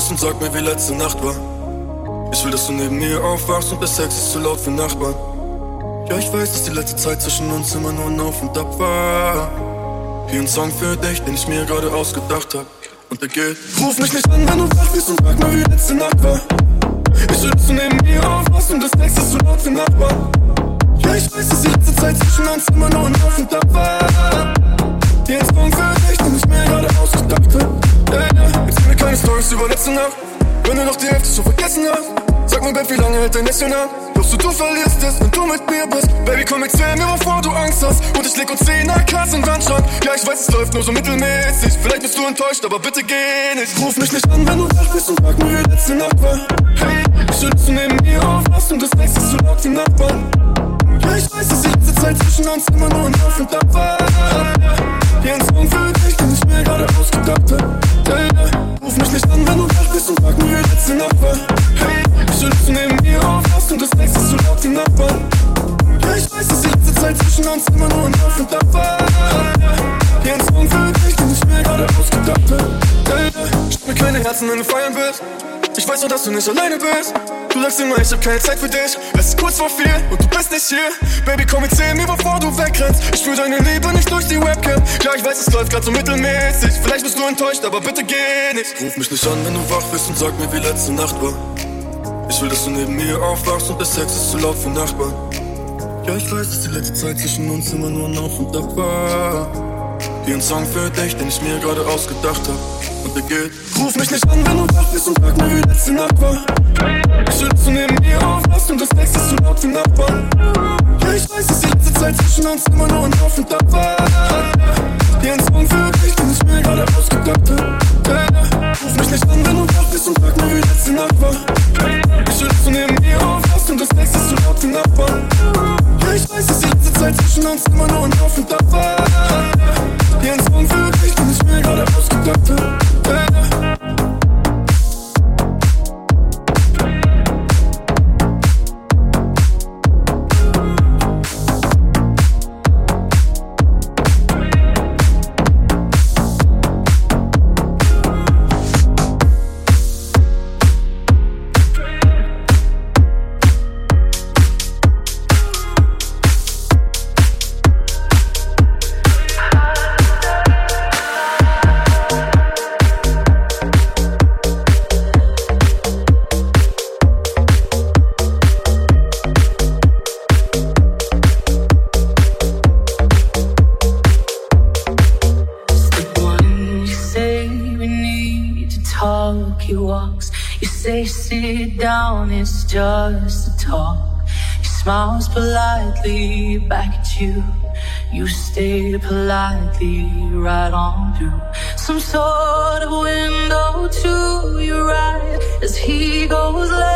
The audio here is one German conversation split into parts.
bist und sag mir, wie letzte Nacht war. Ich will, dass du neben mir aufwachst und der Sex ist zu laut für Nachbarn. Ja, ich weiß, dass die letzte Zeit zwischen uns immer nur ein Auf und Ab war. Hier ein Song für dich, den ich mir gerade ausgedacht hab. Und der geht. Ruf mich nicht an, wenn du wach bist und sag mir, wie letzte Nacht war. Ich will, dass du neben mir aufwachst und das Sex ist zu laut für Nachbarn. Ja, ich weiß, dass die letzte Zeit zwischen uns immer nur ein Auf und Ab war. Hier ein Song für dich, den ich mir gerade ausgedacht hab. Yeah. Erzähl mir keine Storys über letzte Nacht. Wenn du noch die Hälfte schon vergessen hast, sag mir, Babe, wie lange hält dein Näschen an? Glaubst du, du verlierst es, wenn du mit mir bist? Baby, komm, erzähl mir, wovor du Angst hast. Und ich leg uns 10 AKs in Wandschrank. Ja, ich weiß, es läuft nur so mittelmäßig. Vielleicht bist du enttäuscht, aber bitte geh nicht. Ruf mich nicht an, wenn du wach bist und frag mir, wie letzte Nacht war. Hey, ich du neben mir aufwachst und das nächste so laut wie Nachbarn. Ich weiß, dass die letzte Zeit zwischen uns immer nur ein Auf und Ab war. Hier ein Song für dich, den ich mir gerade ausgedacht hab. Ruf mich nicht an, wenn du wach bist und frag mir, wie letzte Nacht war. Hey, ich will, neben mir aufwachst und das nächste so laut wie Nachbarn. Ich weiß, dass die letzte Zeit zwischen uns immer nur ein Auf und Ab war. Hier ein Song für dich, den ich mir gerade ausgedacht hab. Yeah. Schreib mir kleine Herzen, wenn du feiern willst. Ich weiß nur, dass du nicht alleine bist. Du sagst immer, ich hab keine Zeit für dich. Es ist kurz vor vier und du bist nicht hier. Baby, komm, erzähl mir, bevor du wegrennst. Ich spür deine Liebe nicht durch die Webcam. Ja, ich weiß, es läuft grad so mittelmäßig. Vielleicht bist du enttäuscht, aber bitte geh nicht. Ruf mich nicht an, wenn du wach bist und sag mir, wie letzte Nacht war. Ich will, dass du neben mir aufwachst und der Sex ist zu laut für Nachbarn. Ja, ich weiß, dass die letzte Zeit zwischen uns immer nur Auf und Ab war. Hier ein Song für dich, den ich mir gerade ausgedacht hab. Und geht. Ruf mich nicht an, wenn du wach bist und frag mir, wie letzte Nacht war. Ich will, dass du neben mir aufwachst und das nächste zu laut wie Nachbarn. Ja, ich weiß, dass die letzte Zeit zwischen uns immer nur ein Auf und Ab war. Hier ein Song für dich, den ich mir gerade ausgedacht hab. Mich nicht an, wenn du wach bist und frag mir, wie letzte Nacht war. Ich will, dass du neben mir aufwachst und das nächste zu laut wie Nachbarn. Ja, ich weiß, dass die letzte Zeit zwischen uns immer nur ein Auf und Ab war. Hier ein Song für dich, den ich mir gerade ausgedacht hab. Smiles politely back at you. You stay politely right on through some sort of window to your right as he goes left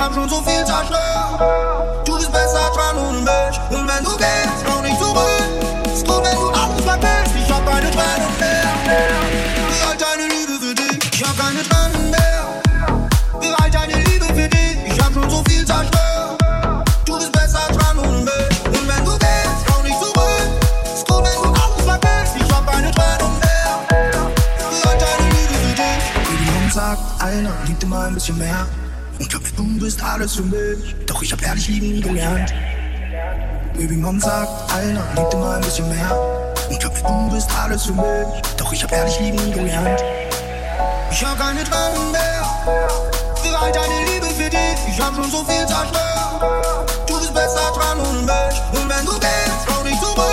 hab schon so viel zerstört. Du bist besser dran und mich. Und wenn du gehst, komm nicht zurück. Ist gut, wenn du alles vergisst. Ich hab keine Tränen mehr. Wie alt deine Liebe für dich? Ich hab keine Tränen mehr. Wie alt deine Liebe für dich? Ich hab schon so viel zerstört. Du bist besser. Und wenn du gehst, nicht. Ist gut, wenn du alles vergisst. Ich hab keine mehr. Liebe für dich? Die sagt, liebt immer ein bisschen mehr. Du bist alles für mich, doch ich hab ehrlich lieben nie gelernt. Baby Mom sagt, Alter, lieb dir mal ein bisschen mehr. Und glaub mir, du bist alles für mich, doch ich hab ehrlich lieben nie gelernt. Ich hab keine Tränen mehr, für all deine Liebe für dich. Ich hab schon so viel zerstört. Du bist besser dran ohne mich, und wenn du gehst, komm nicht zurück.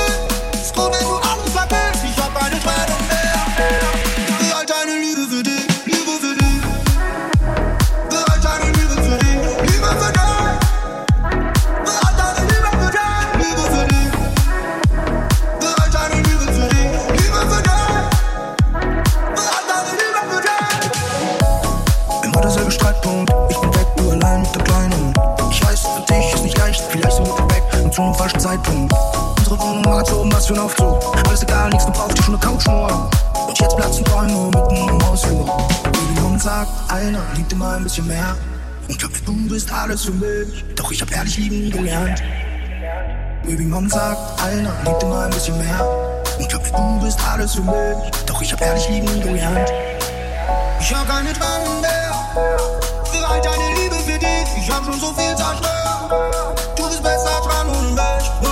falschen Zeitpunkt. Unsere Wohnung hat oben was für ein Aufzug. Alles egal, nächsten braucht die schon Couch nur. Und jetzt platzen Träume mitten im Hausflur. Jeden Jungen sagt, einer liebt immer ein bisschen mehr. Und glaubst du bist alles für mich. Doch ich hab ehrlich lieben nie gelernt. Baby Mom sagt, einer liebt immer ein bisschen mehr. Und glaubst du bist alles für mich. Doch ich hab ehrlich lieben nie gelernt. Ich hab keine Tränen mehr. Für all deine Liebe für dich. Ich hab schon so viel zerstört. langage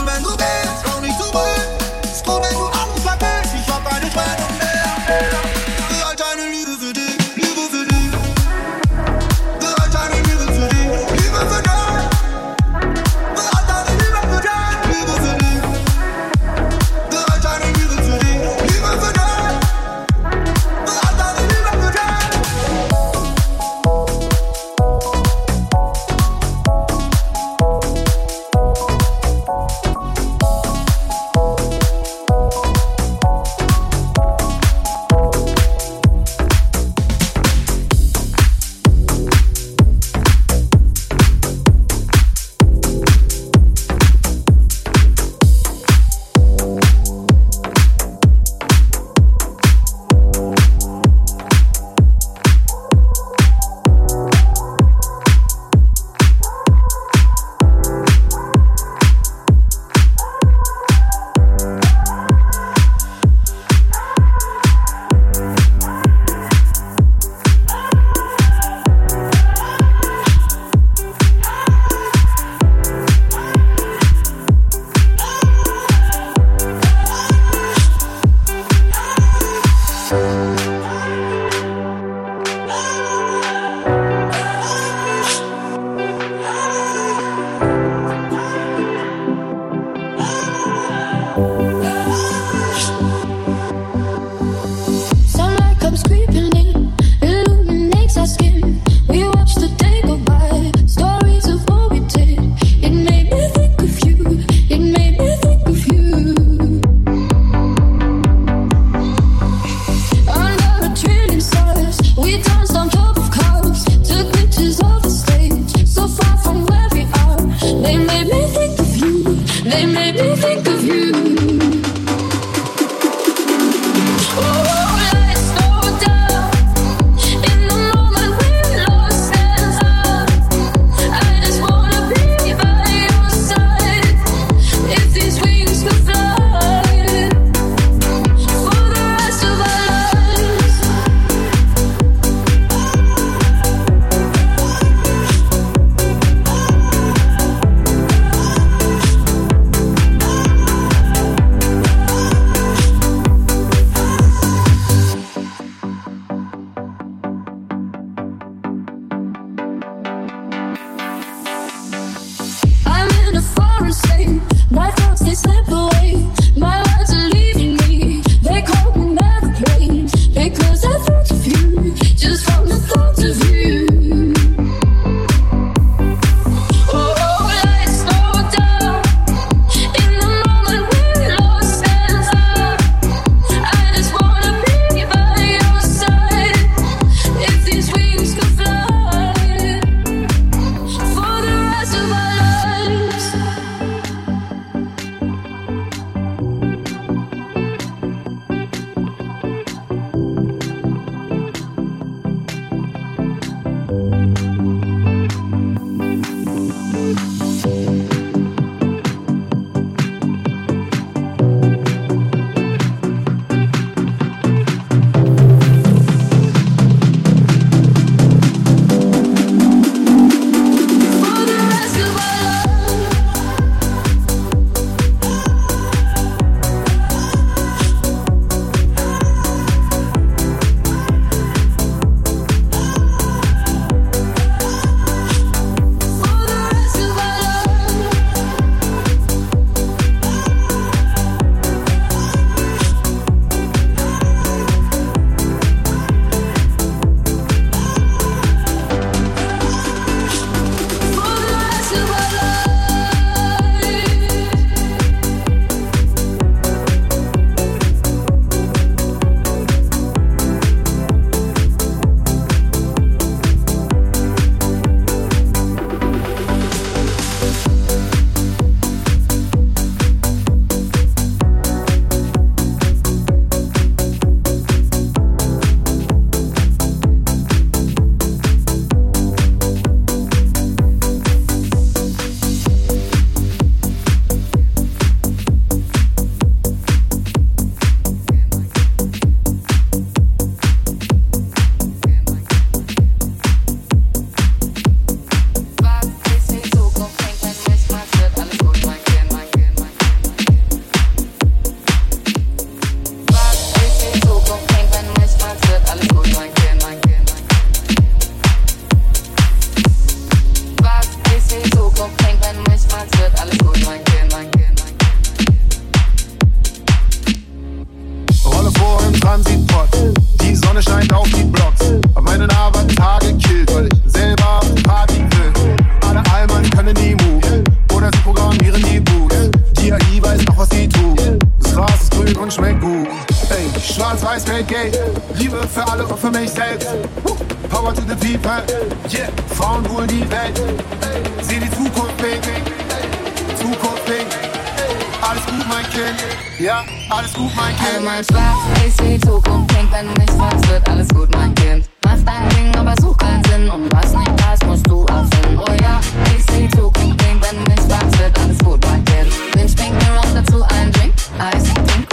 Ja, alles gut, mein Kind. Also mein Schwarz ist die Zukunft, denk wenn nicht was wird alles gut, mein Kind. Mach dein Ding, aber such keinen Sinn und was nicht passt, musst du erfinden. Oh ja, ich die Zukunft, denk wenn nicht was wird alles gut, mein Kind. Wünsch mir auch dazu ein Drink, Eis, Drink,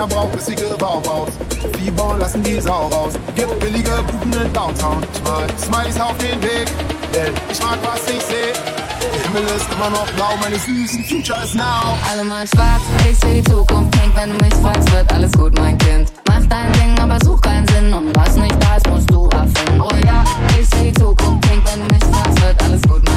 keiner braucht, bis die Grippe aufbaut. Die Bauern lassen die Sau raus. Gibt billige Kuchen in Downtown. Ich mal Smileys auf den Weg, denn ich mag, was ich seh. Der Himmel ist immer noch blau, meine Süßen, Future is now. Alle mal schwarz, ich seh die Zukunft pink. Wenn du mich fragst, wird alles gut, mein Kind. Mach dein Ding, aber such keinen Sinn. Und was nicht da ist, musst du erfinden. Oh ja, ich seh die Zukunft pink. Wenn du mich fragst, wird alles gut, mein Kind.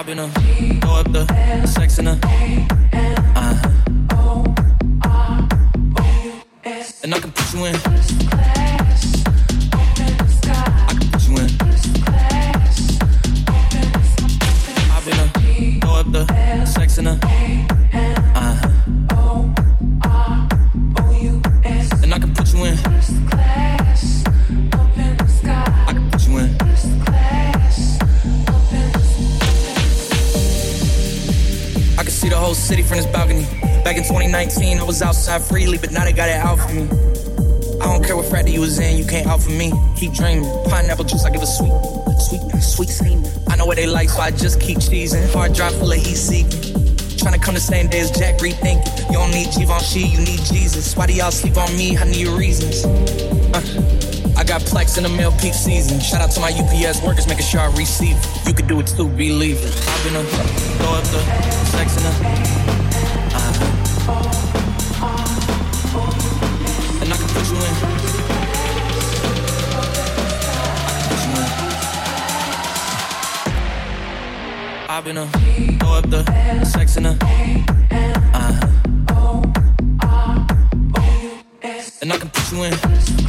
I've been a throw up the sex in a uh huh. And I can put you in. Outside freely, but now they got it out for me. I don't care what frat you was in, you can't out for me. Keep dreaming. Pineapple juice, I give a sweet, sweet, sweet semen. I know what they like, so I just keep cheesing. Hard drive full of heat seeking. Tryna come the same day as Jack, rethinking. You don't need Givenchy, you need Jesus. Why do y'all sleep on me? I need reasons. Uh, I got plex in the mail peak season. Shout out to my UPS workers, making sure I receive. it. You could do it too, believe it. I've been a throw up the sex in a. Uh-huh. And I can put you in.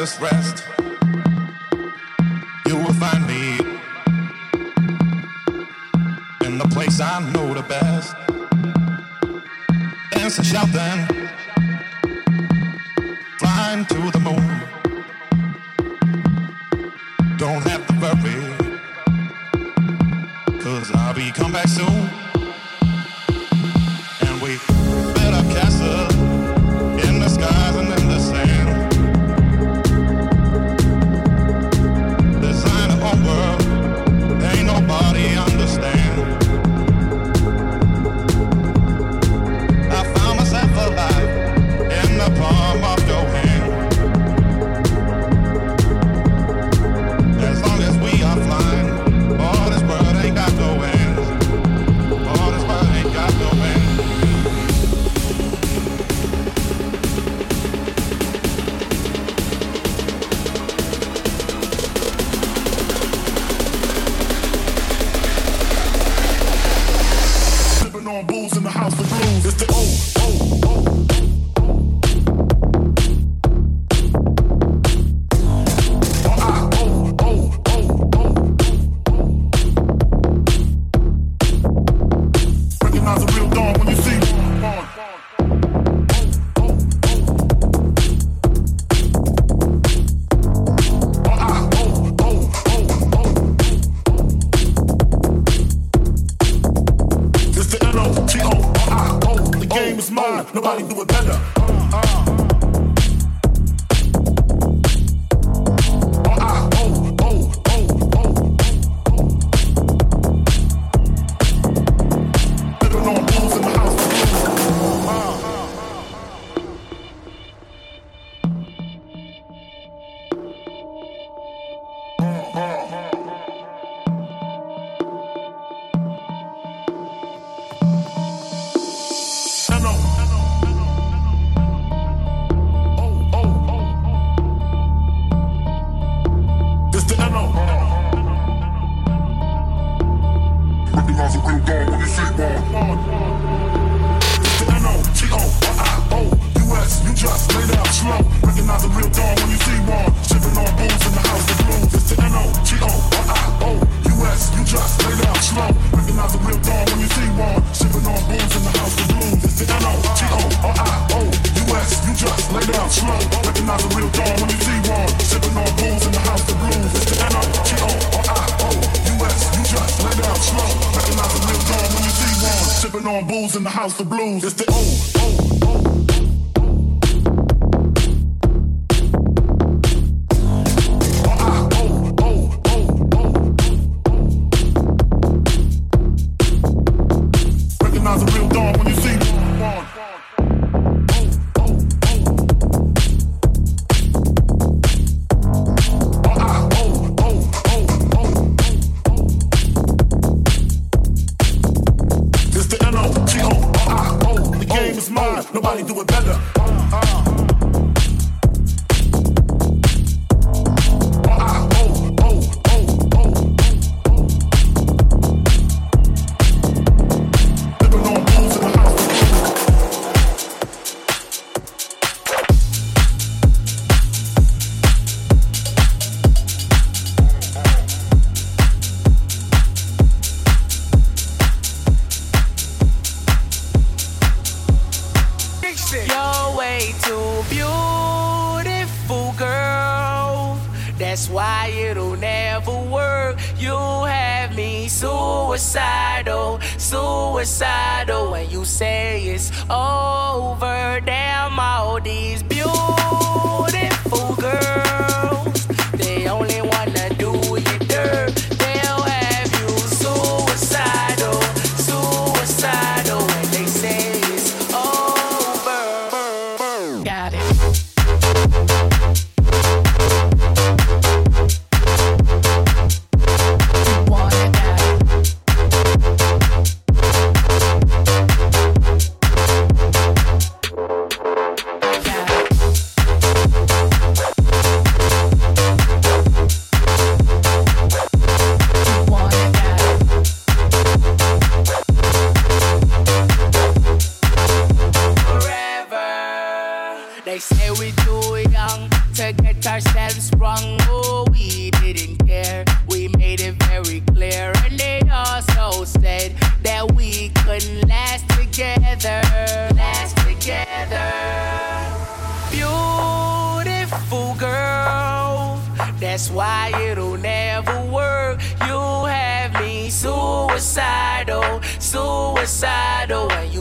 endless rest, you will find me in the place I know the best. Dance and shout Nobody do it better.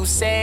Say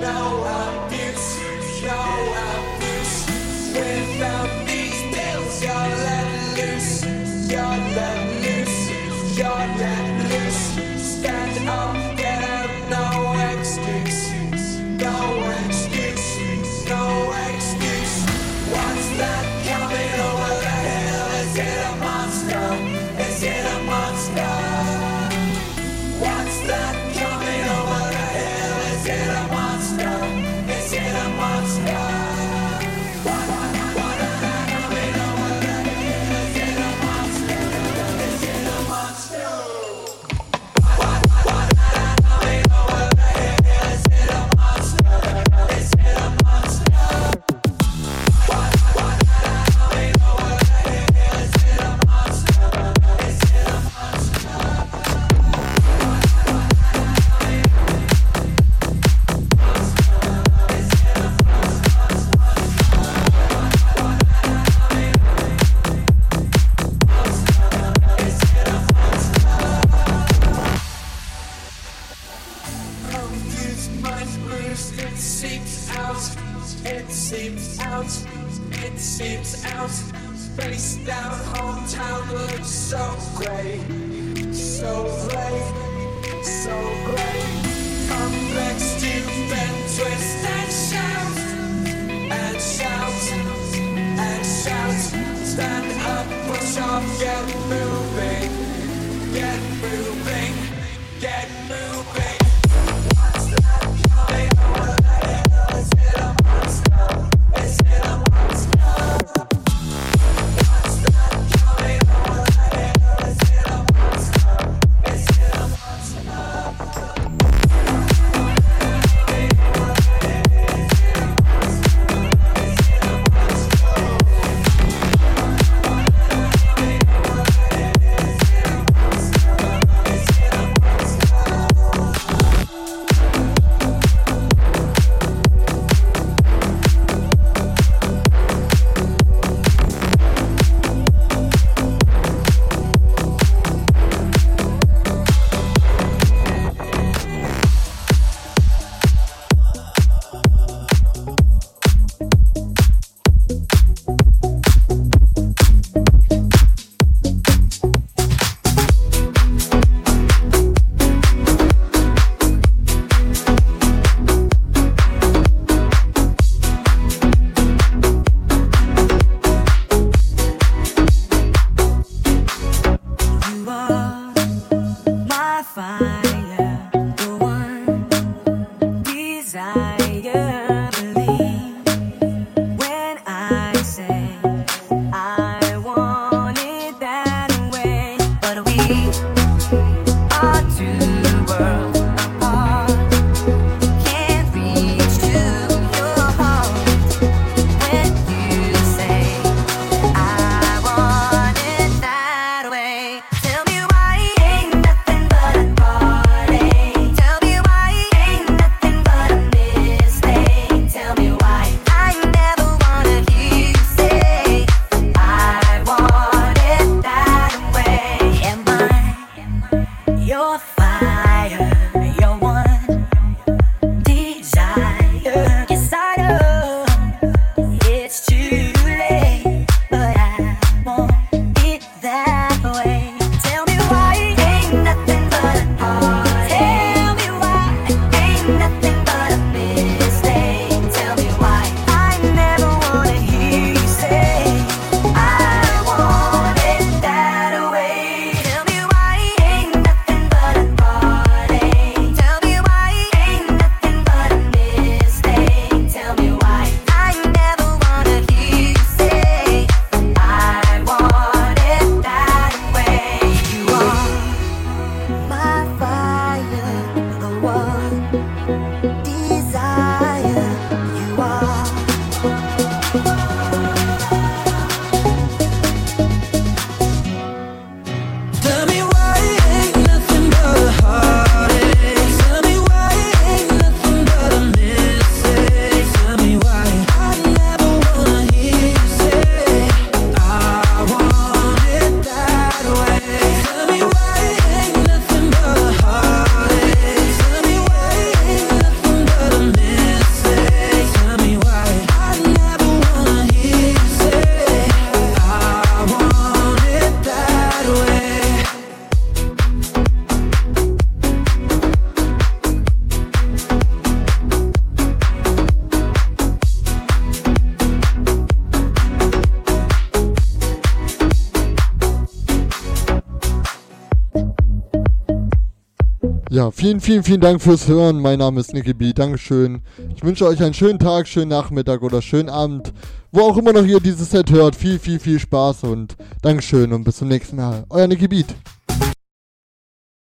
Now I did, you know I vielen, vielen, vielen Dank fürs Hören. Mein Name ist Nicky B. Dankeschön. Ich wünsche euch einen schönen Tag, schönen Nachmittag oder schönen Abend. Wo auch immer noch ihr dieses Set hört. Viel, viel, viel Spaß und Dankeschön und bis zum nächsten Mal. Euer Nicky Beat.